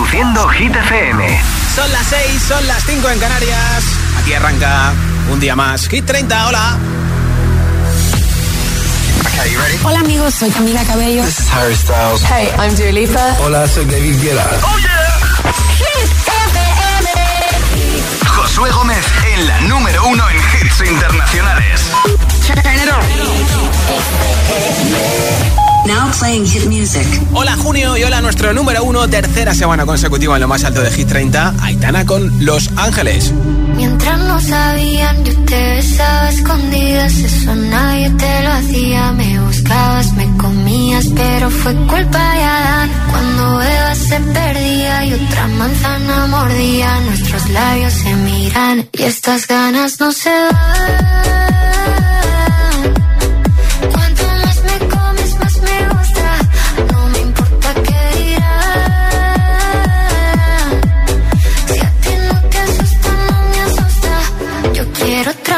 Reproduciendo Hit FM. Son las 6, son las 5 en Canarias. Aquí arranca un día más. Hit 30, hola. Okay, you ready? Hola amigos, soy Camila Cabello. This is Harry Styles. Hey, I'm Dua Lipa. Hola, soy David Guetta. ¡Oh, yeah! Hit FM. Josué Gómez en la número uno en hits internacionales. Now playing hit music. Hola Junio y hola nuestro número uno, tercera semana consecutiva en lo más alto de Hit 30, Aitana con Los Ángeles. Mientras no sabían, yo te besaba escondidas, eso nadie te lo hacía. Me buscabas, me comías, pero fue culpa de Adán. Cuando Eva se perdía y otra manzana mordía, nuestros labios se miran y estas ganas no se van.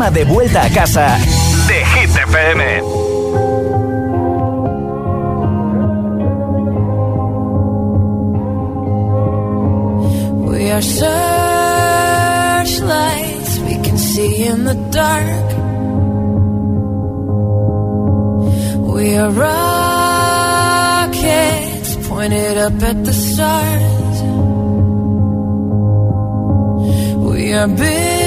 Programa de vuelta a casa de Hit FM. We are searchlights we can see in the dark. We are rockets pointed up at the stars. We are billions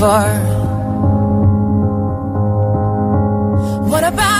far. What about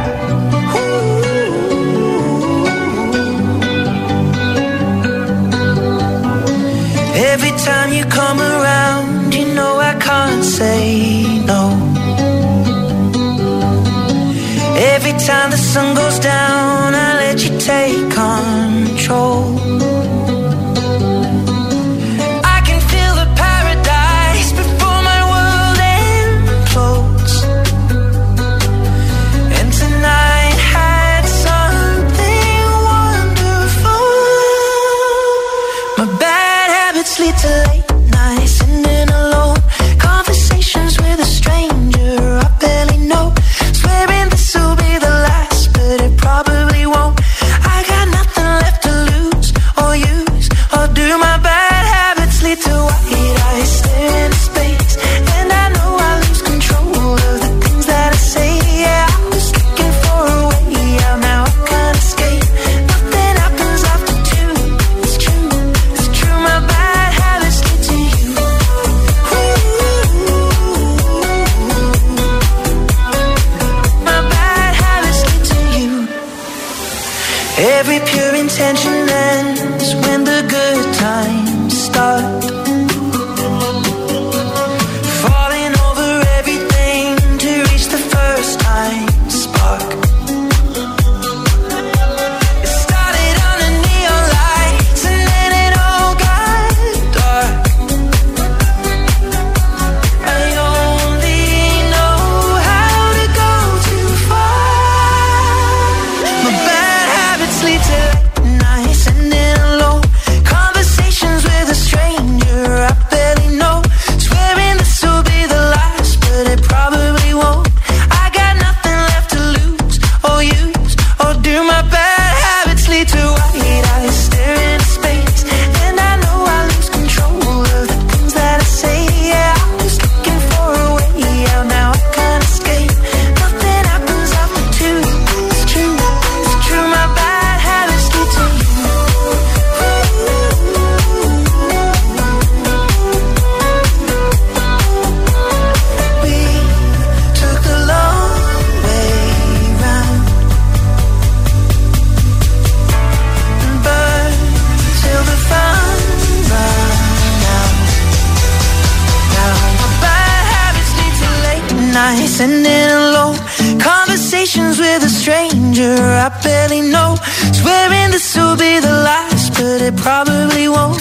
sending low conversations with a stranger I barely know. Swearing this will be the last, but it probably won't.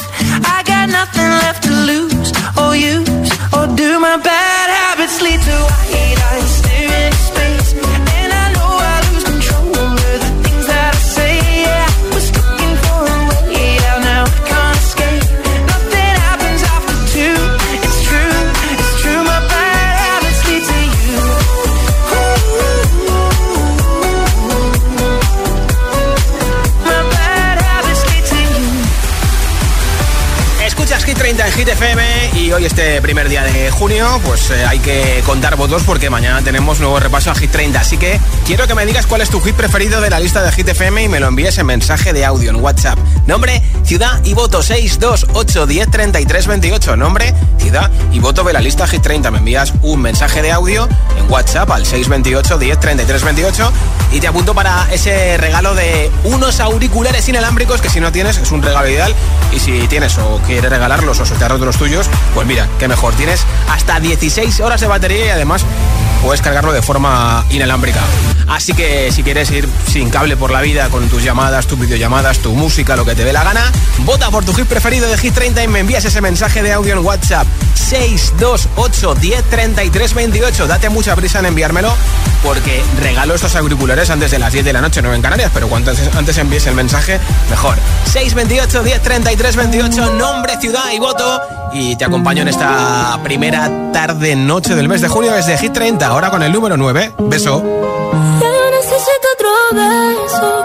Porque mañana tenemos nuevo repaso a Hit 30. Así que quiero que me digas cuál es tu hit preferido de la lista de Hit FM y me lo envíes en mensaje de audio en WhatsApp. Nombre, ciudad y voto 628103328. Nombre, ciudad y voto de la lista Hit 30. Me envías un mensaje de audio en WhatsApp al 628103328 y te apunto para ese regalo de unos auriculares inalámbricos que si no tienes es un regalo ideal y si tienes o quieres regalarlos o sortear otros tuyos, pues mira, qué mejor. Tienes hasta 16 horas de batería y además puedes cargarlo de forma inalámbrica. Así que si quieres ir sin cable por la vida con tus llamadas, tus videollamadas, tu música, lo que te dé la gana, vota por tu hit preferido de Hit 30 y me envías ese mensaje de audio en WhatsApp 628 10 28. Date mucha prisa en enviármelo porque regalo estos auriculares antes de las 10 de la noche, no en Canarias, pero cuanto antes, envíes el mensaje, mejor. 628 10 28, nombre, ciudad y voto. Y te acompaño en esta primera tarde, noche del mes de junio desde Hit 30, ahora con el número 9. Beso. Yo necesito otro beso,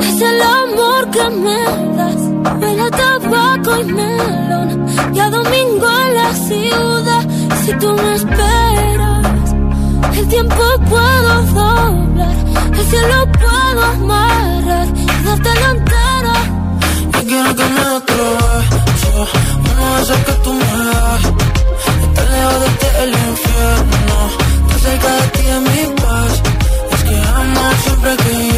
es el amor que me das. Huele a tabaco y melón. Ya domingo en la ciudad. Si tú me esperas, el tiempo puedo doblar. El cielo puedo amarrar y darte la entera. Yo quiero que me. Uno de esos que tú me das. Estar lejos de ti el infierno. Estar cerca de ti es mi paz. Es que amo siempre que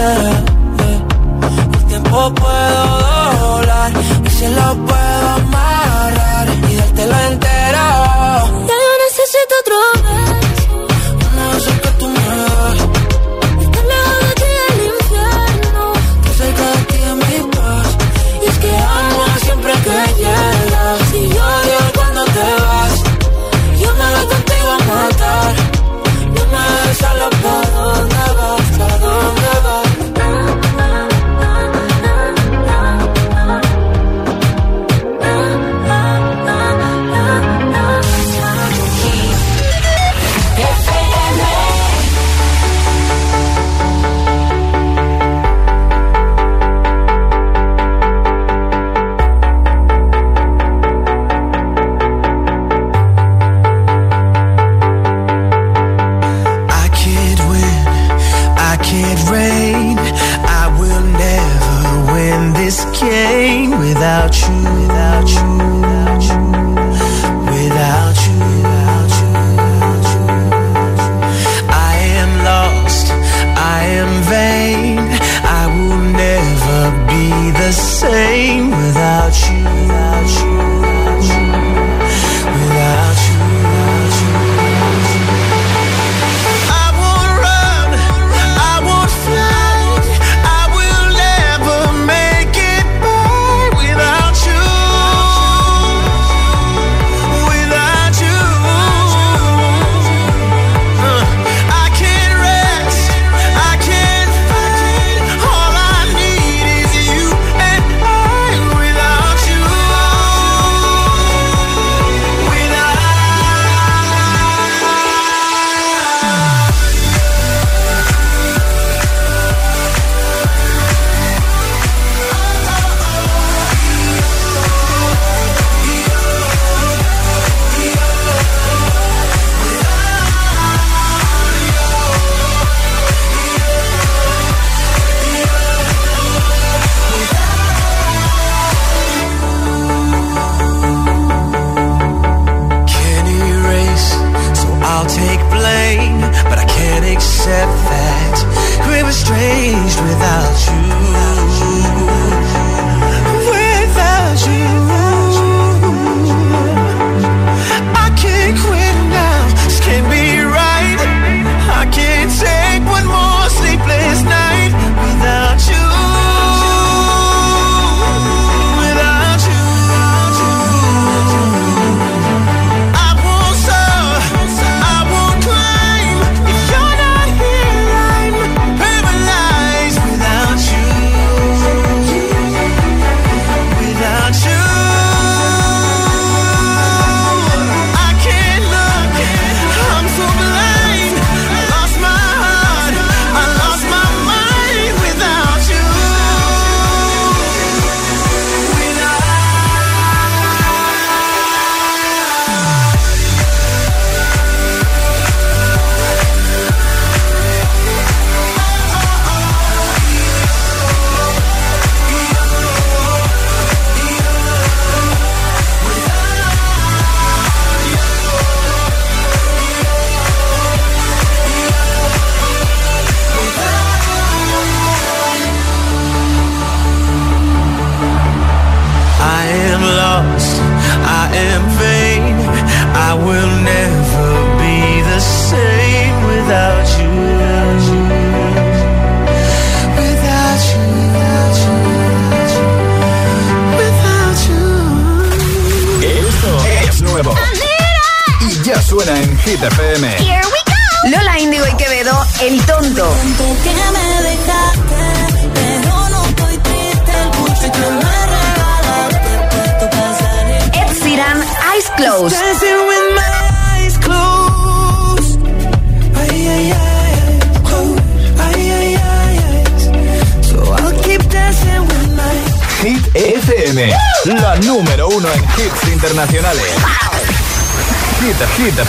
el tiempo puedo doblar. Y si lo puedo amarrar y dártelo entero. Ya yo necesito otro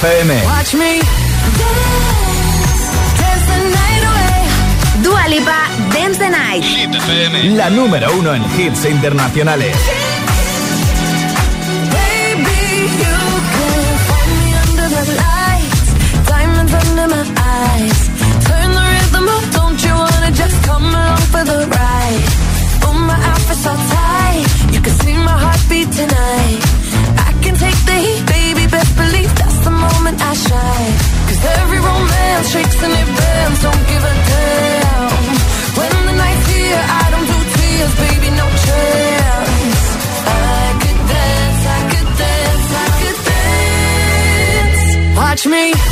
FM. Watch me dance, the night away. Dua Lipa, Dance the Night. Hit FM, la número uno en hits internacionales. Dance. Watch me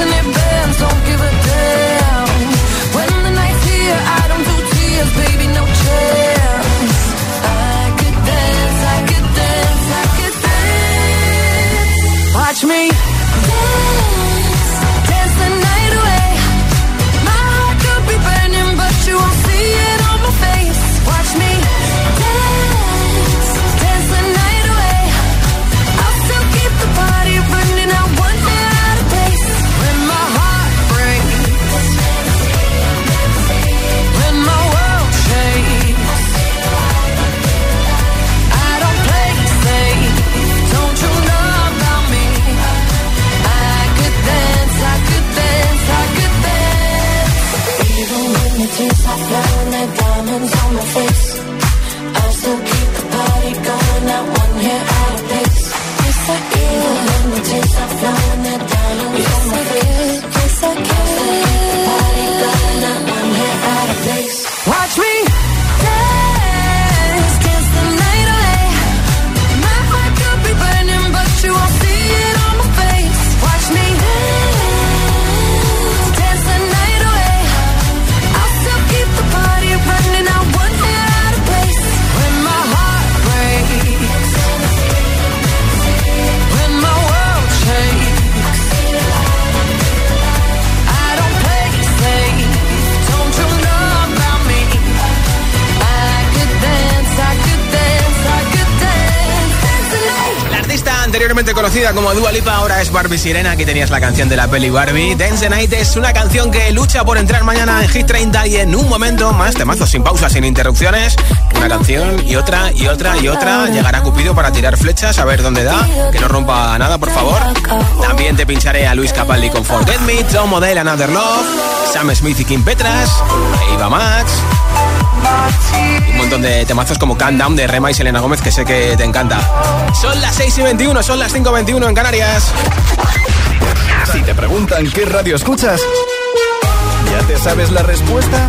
and it conocida como Dua Lipa ahora es Barbie Sirena. Aquí tenías la canción de la peli Barbie. Dance Night es una canción que lucha por entrar mañana en Hit 30 y en un momento más temazos sin pausas, sin interrupciones. Una canción y otra y otra y otra. Llegará Cupido para tirar flechas, a ver dónde da. Que no rompa nada, por favor. También te pincharé a Luis Capaldi con Forget Me, Tom Model, Another Love, Sam Smith y Kim Petras, Eva Max. Y un montón de temazos como Calm Down de Rema y Selena Gómez que sé que te encanta. Son las 6 y 21, son las 5 y 21 en Canarias. Si te preguntan qué radio escuchas, ¿ya te sabes la respuesta?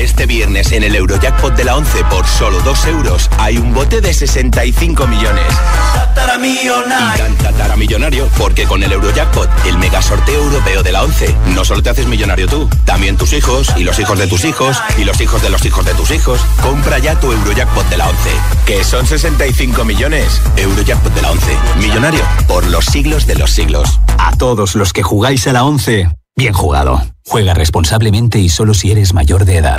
Este viernes en el Eurojackpot de la 11 por solo 2 euros hay un bote de 65 millones. Y tan tatara millonario porque con el Eurojackpot, el mega sorteo europeo de la 11, no solo te haces millonario tú, también tus hijos y los hijos de tus hijos y los hijos de los hijos de tus hijos. Compra ya tu Eurojackpot de la 11, que son 65 millones. Eurojackpot de la 11, millonario por los siglos de los siglos. A todos los que jugáis a la 11, Bien jugado. Juega responsablemente y solo si eres mayor de edad.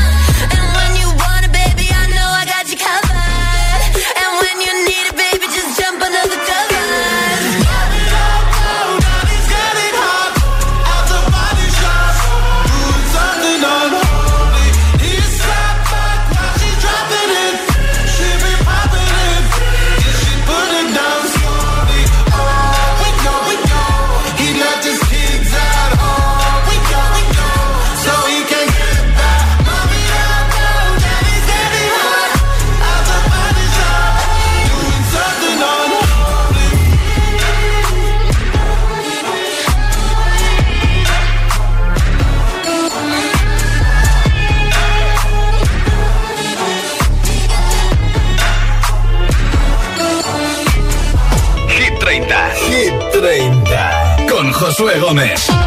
Josué Gómez.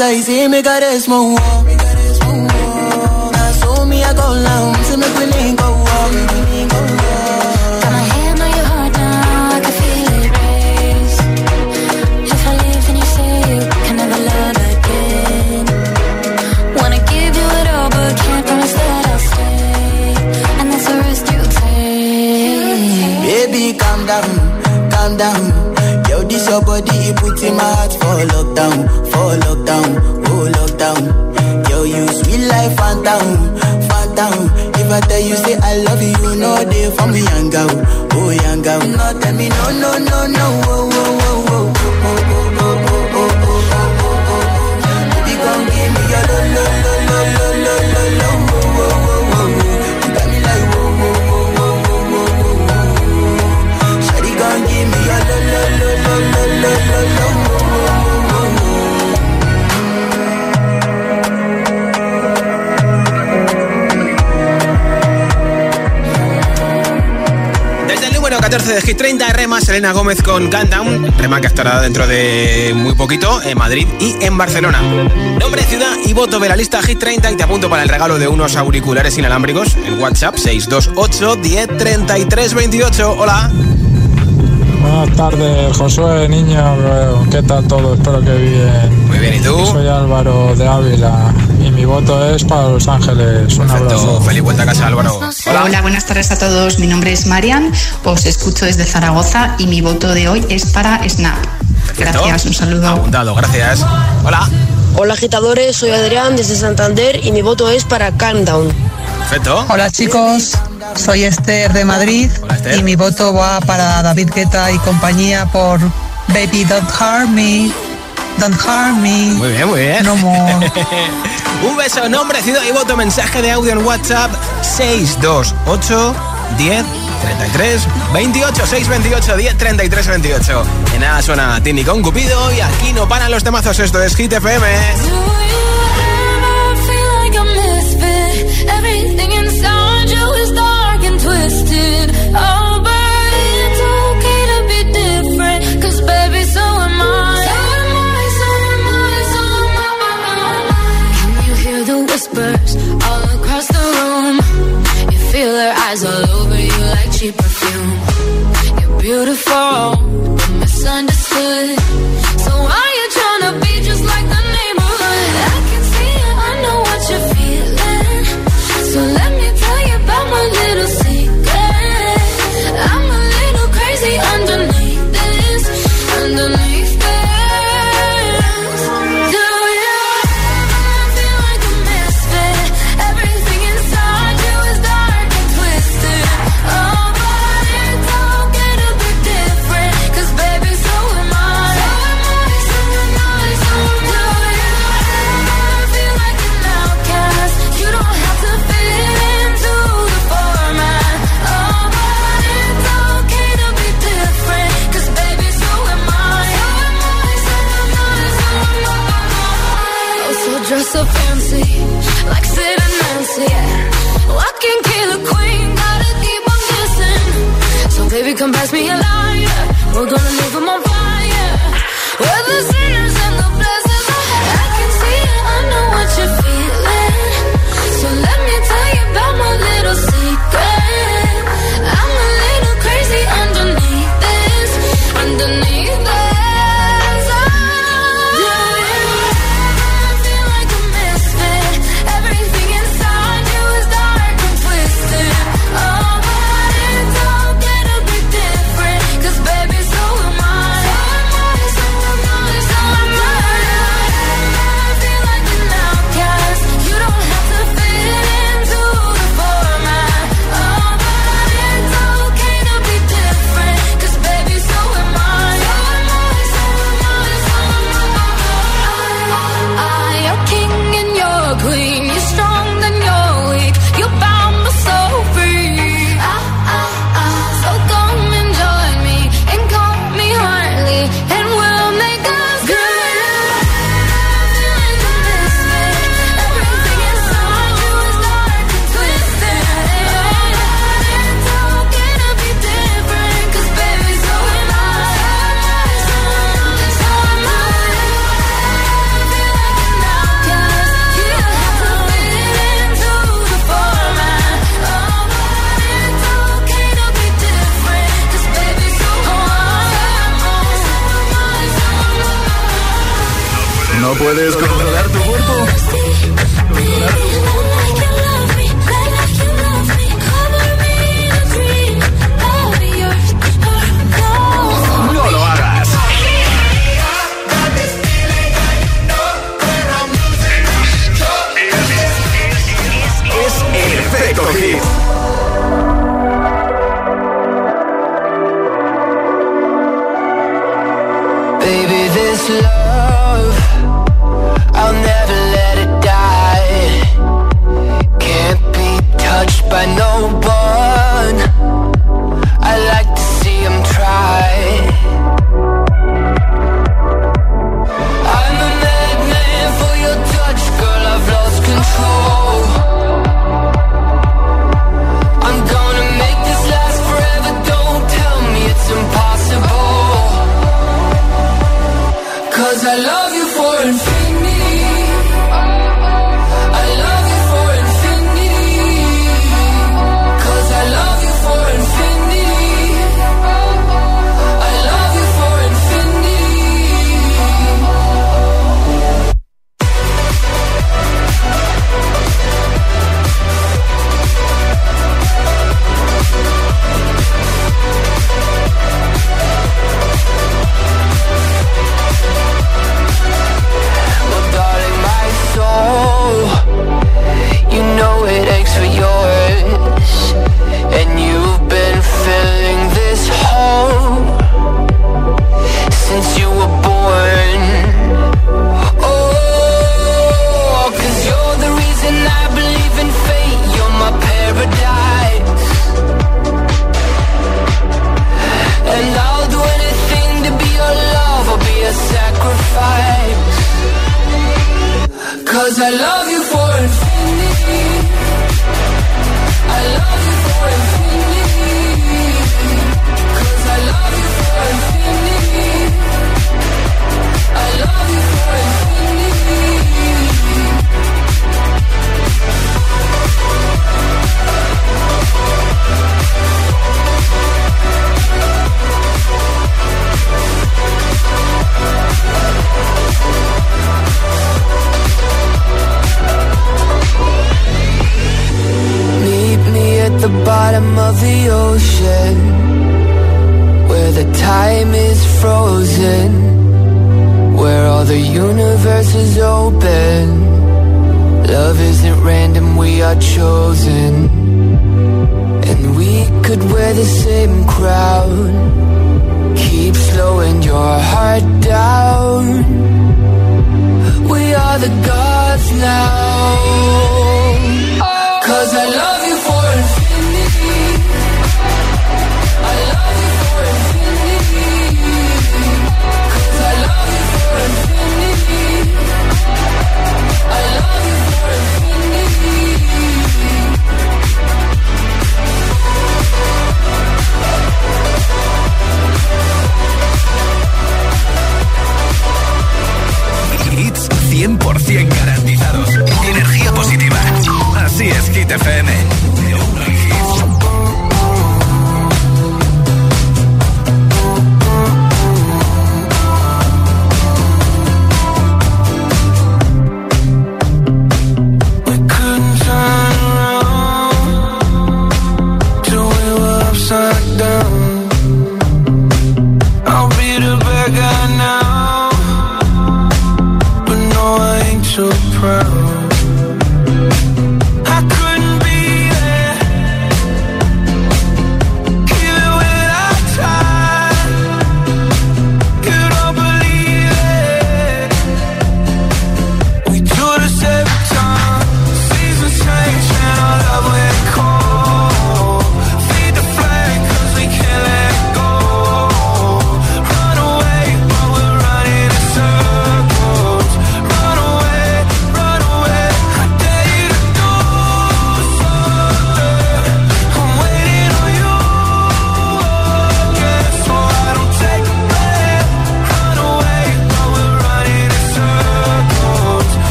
cosa y si me caresmo. Oh. Oh lockdown, oh lockdown. Yo, you sweet life, phantom, phantom. If I tell you say I love you, know they for me, young girl, oh young girl. No, tell me no, no, no, no, oh, oh, oh, 14 de Hit 30, Rema, Selena Gómez con Countdown. Rema que estará dentro de muy poquito en Madrid y en Barcelona. Nombre, ciudad y voto de la lista Hit 30 y te apunto para el regalo de unos auriculares inalámbricos en WhatsApp 628 10 33 28. Hola. Buenas tardes, Josué, niño, ¿qué tal todo? Espero que bien. Muy bien, ¿y tú? Soy Álvaro de Ávila mi voto es para Los Ángeles. Un abrazo. Feliz vuelta a casa, Álvaro. Hola. buenas tardes a todos. Mi nombre es Marian, os escucho desde Zaragoza y mi voto de hoy es para Snap. Gracias, un saludo. Apuntado, gracias. Hola. Hola agitadores, soy Adrián desde Santander y mi voto es para Calm Down. Perfecto. Hola chicos, soy Esther de Madrid y mi voto va para David Guetta y compañía por Baby Don't Harm Me, Don't Harm Me. Muy bien, muy bien. No more. Un beso, nombre, ciudad y voto, mensaje de audio en WhatsApp 628 10 33 28 628 10 33 28. En nada suena Tini con Cupido y aquí no paran los temazos. Esto es Hit FM. Everything inside you is dark and twisted. Whispers all across the room? You feel their eyes all over you like cheap perfume. You're beautiful, but misunderstood. me alive. Cause I love you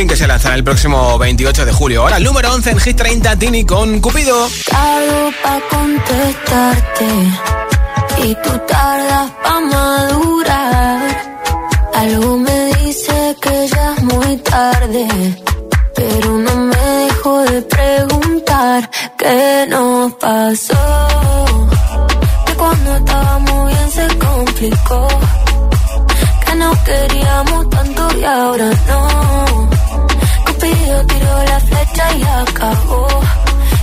Austin, que se lanzará el próximo 28 de julio. Ahora el número 11 en Hit 30, Tini con Cupido. Tardo pa' contestarte y tú tardas pa' madurar. Algo me dice que ya es muy tarde, pero no me dejo de preguntar qué nos pasó. Que cuando estábamos bien se complicó no queríamos tanto y ahora no. Cupido tiró la flecha y acabó.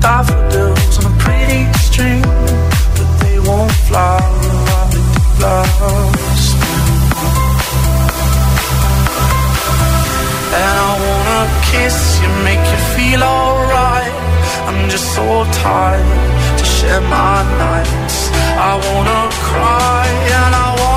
Daffodils on a pretty string, but they won't like they do last. And I wanna kiss you, make you feel alright. I'm just so tired to share my nights. I wanna cry and I wanna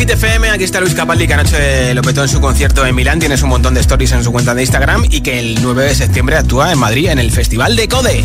Hit FM. Aquí está Luis Capaldi, que anoche lo petó en su concierto en Milán. Tienes un montón de stories en su cuenta de Instagram. Y que el 9 de septiembre actúa en Madrid en el Festival de Code.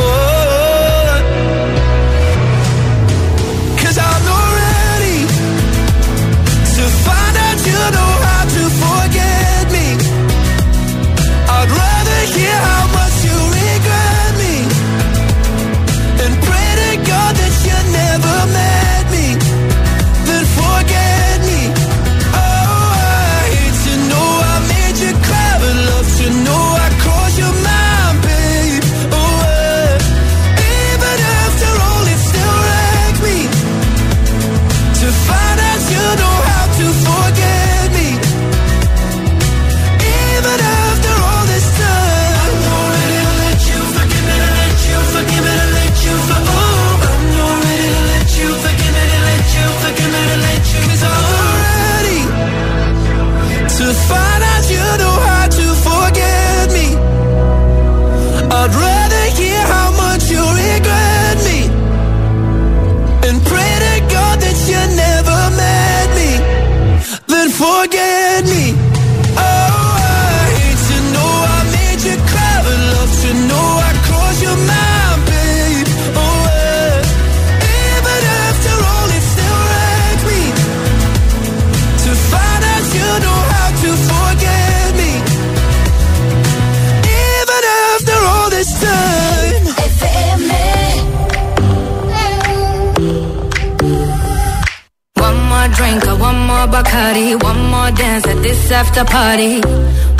after party.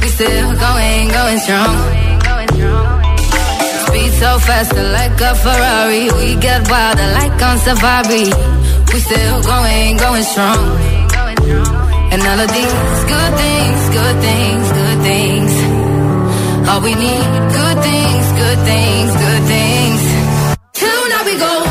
We still going, going strong. Speed so fast, like a Ferrari. We get wild, like on safari. We still going, going strong. And all of these good things, good things, good things. All we need, good things, good things, good things. Till now we go.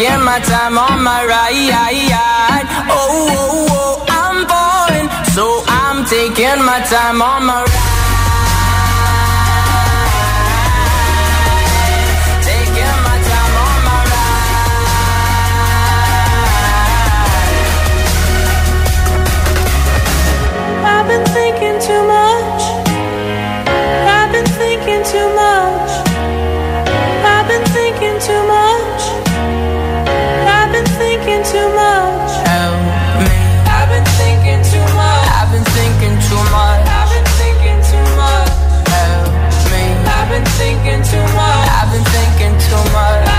Taking my time on my ride. Oh, oh, oh, I'm falling. So I'm taking my time on my ride. I've been thinking my